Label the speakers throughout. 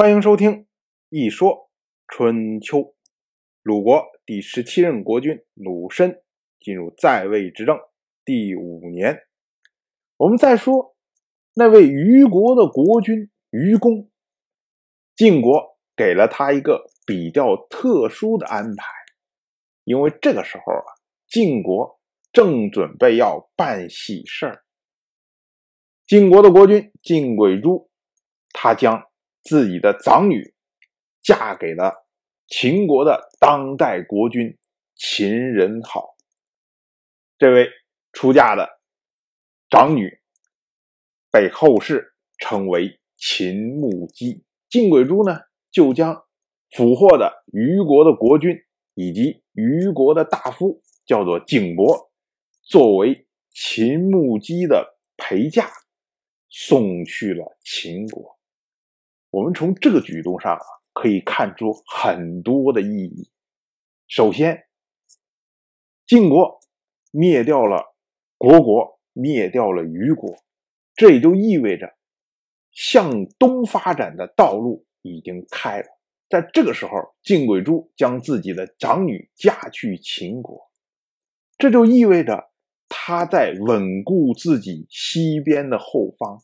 Speaker 1: 欢迎收听《一说春秋》。鲁国第十七任国君鲁申进入在位执政第五年。我们再说那位虞国的国君虞公，晋国给了他一个比较特殊的安排，因为这个时候啊，晋国正准备要办喜事儿。晋国的国君晋轨珠，他将。自己的长女嫁给了秦国的当代国君秦人好。这位出嫁的长女被后世称为秦穆姬。晋鬼珠呢，就将俘获的虞国的国君以及虞国的大夫叫做景伯，作为秦穆姬的陪嫁，送去了秦国。我们从这个举动上啊，可以看出很多的意义。首先，晋国灭掉了国国，灭掉了虞国，这也就意味着向东发展的道路已经开了。在这个时候，晋轨珠将自己的长女嫁去秦国，这就意味着他在稳固自己西边的后方。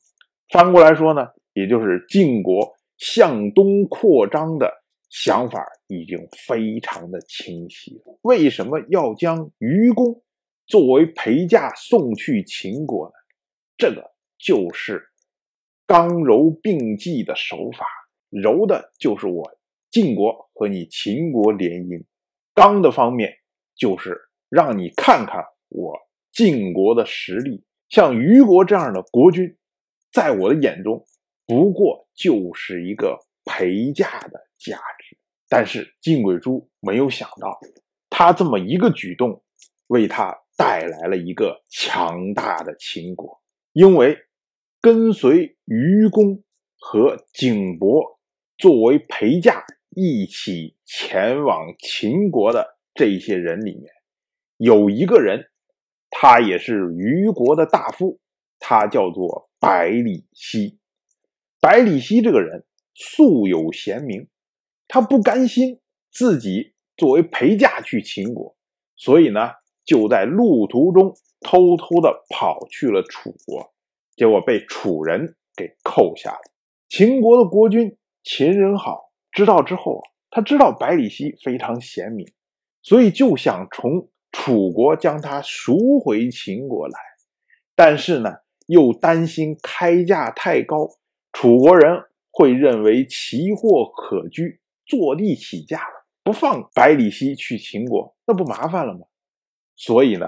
Speaker 1: 翻过来说呢？也就是晋国向东扩张的想法已经非常的清晰了。为什么要将愚公作为陪嫁送去秦国呢？这个就是刚柔并济的手法。柔的就是我晋国和你秦国联姻，刚的方面就是让你看看我晋国的实力。像虞国这样的国君，在我的眼中。不过就是一个陪嫁的价值，但是晋贵珠没有想到，他这么一个举动，为他带来了一个强大的秦国。因为跟随愚公和景伯作为陪嫁一起前往秦国的这些人里面，有一个人，他也是虞国的大夫，他叫做百里奚。百里奚这个人素有贤名，他不甘心自己作为陪嫁去秦国，所以呢，就在路途中偷偷的跑去了楚国，结果被楚人给扣下了。秦国的国君秦人好知道之后，他知道百里奚非常贤明，所以就想从楚国将他赎回秦国来，但是呢，又担心开价太高。楚国人会认为奇货可居，坐地起价了，不放百里奚去秦国，那不麻烦了吗？所以呢，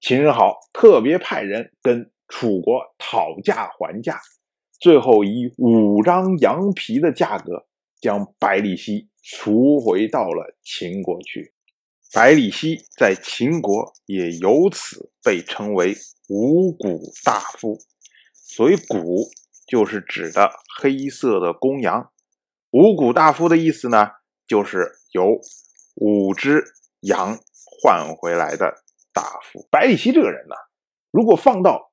Speaker 1: 秦人好特别派人跟楚国讨价还价，最后以五张羊皮的价格将百里奚赎回到了秦国去。百里奚在秦国也由此被称为五谷大夫，所以谷。就是指的黑色的公羊，五谷大夫的意思呢，就是由五只羊换回来的大夫。百里奚这个人呢，如果放到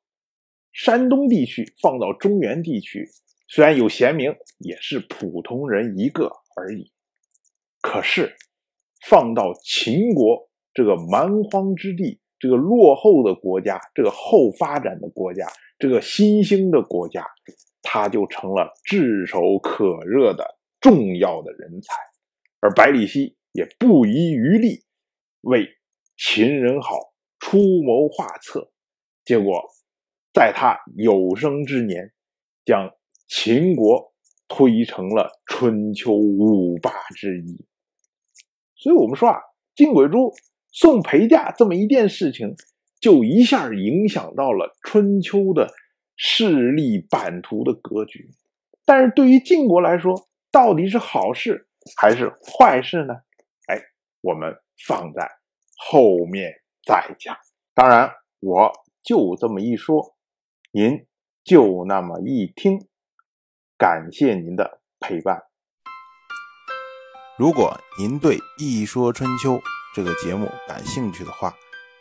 Speaker 1: 山东地区，放到中原地区，虽然有贤名，也是普通人一个而已。可是放到秦国这个蛮荒之地，这个落后的国家，这个后发展的国家。这个新兴的国家，他就成了炙手可热的重要的人才，而百里奚也不遗余力为秦人好出谋划策，结果在他有生之年，将秦国推成了春秋五霸之一。所以，我们说啊，晋轨珠送陪嫁这么一件事情。就一下影响到了春秋的势力版图的格局，但是对于晋国来说，到底是好事还是坏事呢？哎，我们放在后面再讲。当然，我就这么一说，您就那么一听。感谢您的陪伴。
Speaker 2: 如果您对《一说春秋》这个节目感兴趣的话，